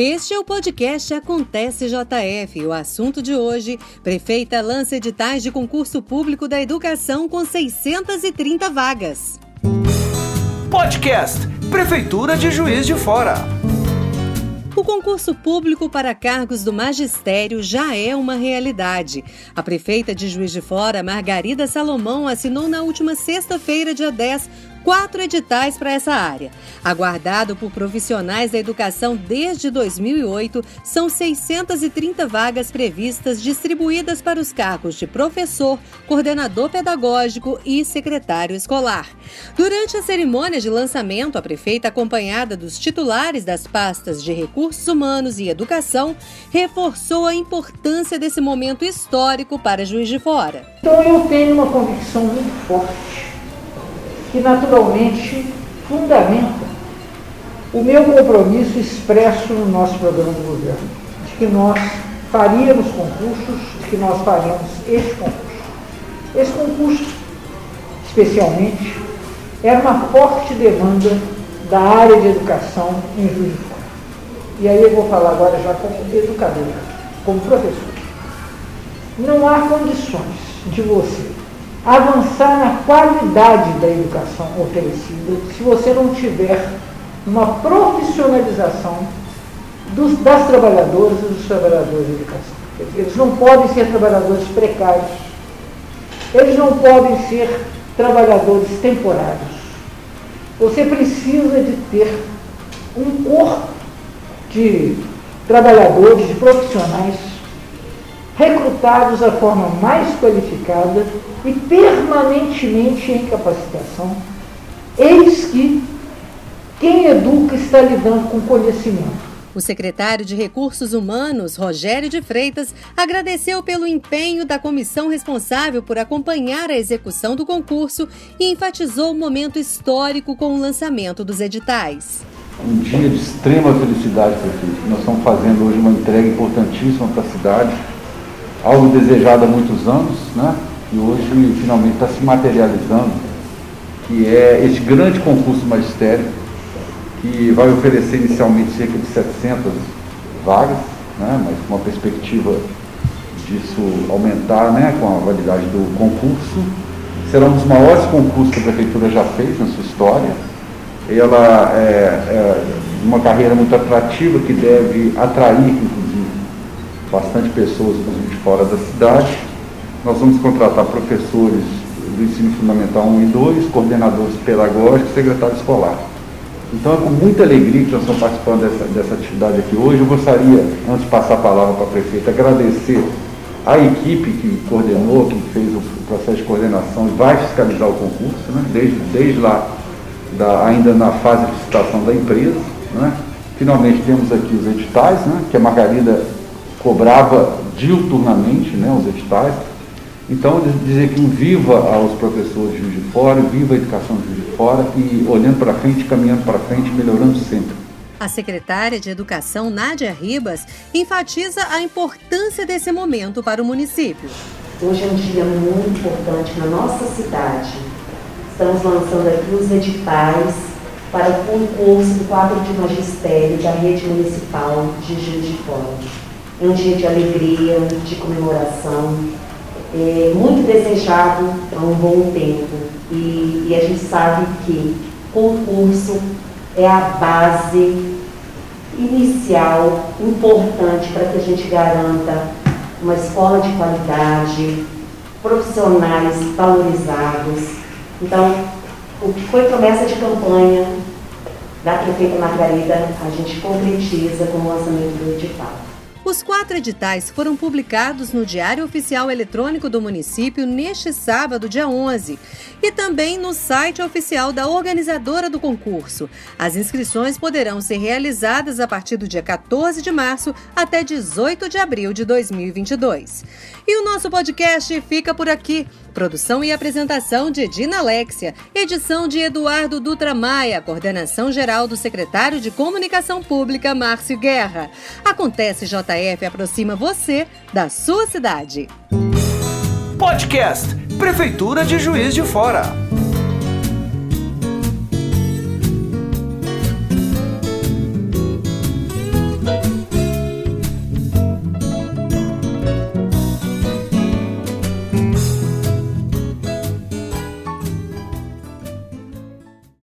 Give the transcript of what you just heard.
Este é o podcast Acontece JF. O assunto de hoje: Prefeita lança editais de concurso público da educação com 630 vagas. Podcast Prefeitura de Juiz de Fora. O concurso público para cargos do magistério já é uma realidade. A prefeita de Juiz de Fora, Margarida Salomão, assinou na última sexta-feira, dia 10, quatro editais para essa área. Aguardado por profissionais da educação desde 2008, são 630 vagas previstas distribuídas para os cargos de professor, coordenador pedagógico e secretário escolar. Durante a cerimônia de lançamento, a prefeita, acompanhada dos titulares das pastas de recursos humanos e educação, reforçou a importância desse momento histórico para Juiz de Fora. Então eu tenho uma convicção muito forte que naturalmente fundamenta o meu compromisso expresso no nosso programa de governo, de que nós faríamos concursos, de que nós faríamos este concurso. Esse concurso, especialmente, era uma forte demanda da área de educação em Juiz de Fora. E aí eu vou falar agora já como educador, como professor. Não há condições de você avançar na qualidade da educação oferecida se você não tiver uma profissionalização dos, das trabalhadoras e dos trabalhadores de educação. Eles não podem ser trabalhadores precários, eles não podem ser trabalhadores temporários. Você precisa de ter um corpo de trabalhadores, de profissionais recrutados da forma mais qualificada e permanentemente em capacitação, eis que quem educa está lidando com conhecimento. O secretário de Recursos Humanos, Rogério de Freitas, agradeceu pelo empenho da comissão responsável por acompanhar a execução do concurso e enfatizou o momento histórico com o lançamento dos editais. Um dia de extrema felicidade, prefeito. Nós estamos fazendo hoje uma entrega importantíssima para a cidade algo desejado há muitos anos, né? e hoje finalmente está se materializando, que é este grande concurso magistério, que vai oferecer inicialmente cerca de 700 vagas, né? mas com uma perspectiva disso aumentar né? com a validade do concurso. Será um dos maiores concursos que a Prefeitura já fez na sua história. Ela é, é uma carreira muito atrativa que deve atrair, bastante pessoas, inclusive fora da cidade. Nós vamos contratar professores do ensino fundamental 1 e 2, coordenadores pedagógicos secretário escolar. Então é com muita alegria que nós estamos participando dessa, dessa atividade aqui hoje. Eu gostaria, antes de passar a palavra para a prefeita, agradecer a equipe que coordenou, que fez o processo de coordenação e vai fiscalizar o concurso, né? desde, desde lá, da, ainda na fase de licitação da empresa. Né? Finalmente temos aqui os editais, né? que a Margarida cobrava diuturnamente né, os editais. Então, dizer que um viva aos professores de Juiz de Fora, viva a educação de Juiz de Fora e olhando para frente, caminhando para frente, melhorando sempre. A secretária de Educação, Nádia Ribas, enfatiza a importância desse momento para o município. Hoje é um dia muito importante na nossa cidade. Estamos lançando aqui os editais para o concurso do quadro de magistério da rede municipal de Juiz de Fora. É um dia de alegria, de comemoração, é muito desejado há um bom tempo. E, e a gente sabe que concurso é a base inicial importante para que a gente garanta uma escola de qualidade, profissionais valorizados. Então, o que foi promessa de campanha da prefeita Margarida, a gente concretiza com o lançamento do edital. Os quatro editais foram publicados no Diário Oficial Eletrônico do município neste sábado, dia 11, e também no site oficial da organizadora do concurso. As inscrições poderão ser realizadas a partir do dia 14 de março até 18 de abril de 2022. E o nosso podcast fica por aqui. Produção e apresentação de Dina Alexia, edição de Eduardo Dutra Maia, coordenação geral do secretário de Comunicação Pública, Márcio Guerra. Acontece JF aproxima você da sua cidade. Podcast Prefeitura de Juiz de Fora.